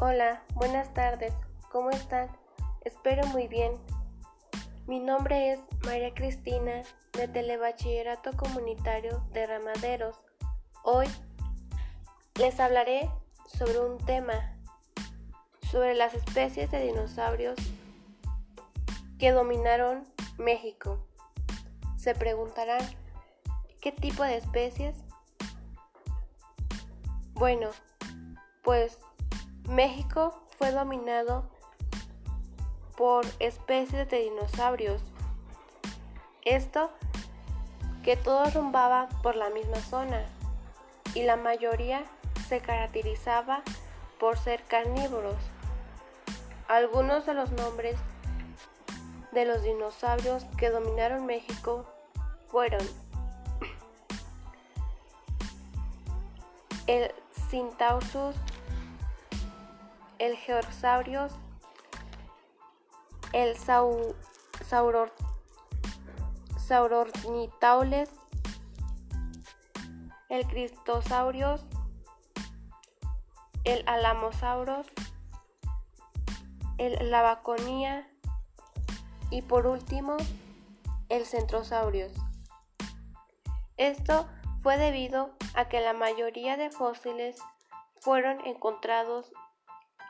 Hola, buenas tardes. ¿Cómo están? Espero muy bien. Mi nombre es María Cristina de Telebachillerato Comunitario de Ramaderos. Hoy les hablaré sobre un tema, sobre las especies de dinosaurios que dominaron México. Se preguntarán, ¿qué tipo de especies? Bueno, pues México fue dominado por especies de dinosaurios. Esto que todo rumbaba por la misma zona y la mayoría se caracterizaba por ser carnívoros. Algunos de los nombres de los dinosaurios que dominaron México fueron el Cintausus el Georsaurios, el Sauror, Saurornitaules, el Cristosaurios, el Alamosauros, el Lavaconía y por último el Centrosaurios. Esto fue debido a que la mayoría de fósiles fueron encontrados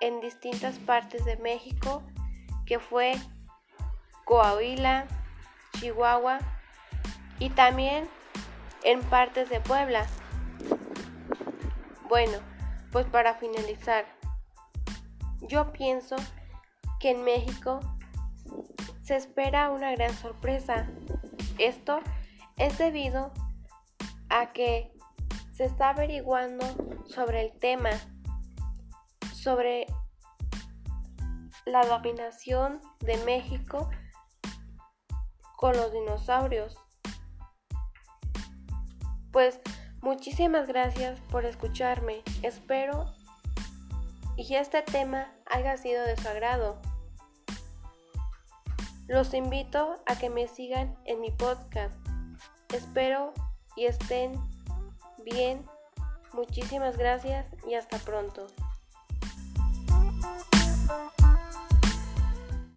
en distintas partes de México, que fue Coahuila, Chihuahua y también en partes de Puebla. Bueno, pues para finalizar, yo pienso que en México se espera una gran sorpresa. Esto es debido a que se está averiguando sobre el tema sobre la dominación de México con los dinosaurios. Pues muchísimas gracias por escucharme. Espero y este tema haya sido de su agrado. Los invito a que me sigan en mi podcast. Espero y estén bien. Muchísimas gracias y hasta pronto.